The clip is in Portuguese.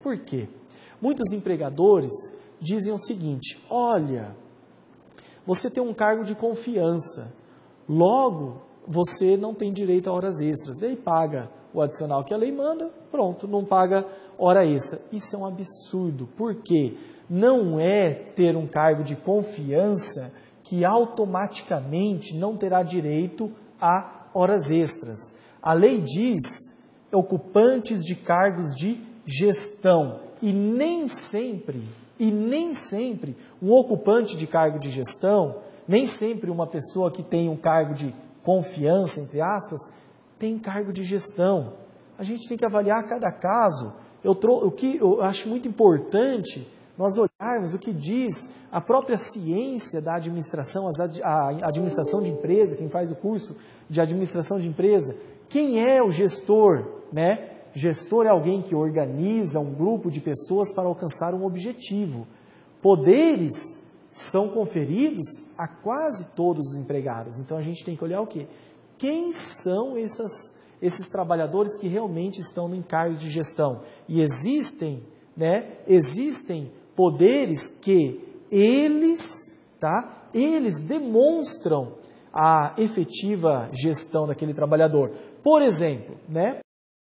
Por quê? Muitos empregadores dizem o seguinte: olha, você tem um cargo de confiança, logo você não tem direito a horas extras. Daí paga o adicional que a lei manda, pronto, não paga hora extra. Isso é um absurdo, porque não é ter um cargo de confiança que automaticamente não terá direito a horas extras. A lei diz ocupantes de cargos de gestão e nem sempre, e nem sempre um ocupante de cargo de gestão, nem sempre uma pessoa que tem um cargo de confiança, entre aspas, tem cargo de gestão. A gente tem que avaliar cada caso. Eu o que eu acho muito importante nós olharmos o que diz a própria ciência da administração, a administração de empresa, quem faz o curso de administração de empresa, quem é o gestor, né? Gestor é alguém que organiza um grupo de pessoas para alcançar um objetivo. Poderes são conferidos a quase todos os empregados. Então a gente tem que olhar o quê? Quem são essas, esses trabalhadores que realmente estão em cargos de gestão? E existem, né? Existem poderes que eles, tá? Eles demonstram a efetiva gestão daquele trabalhador. Por exemplo, né?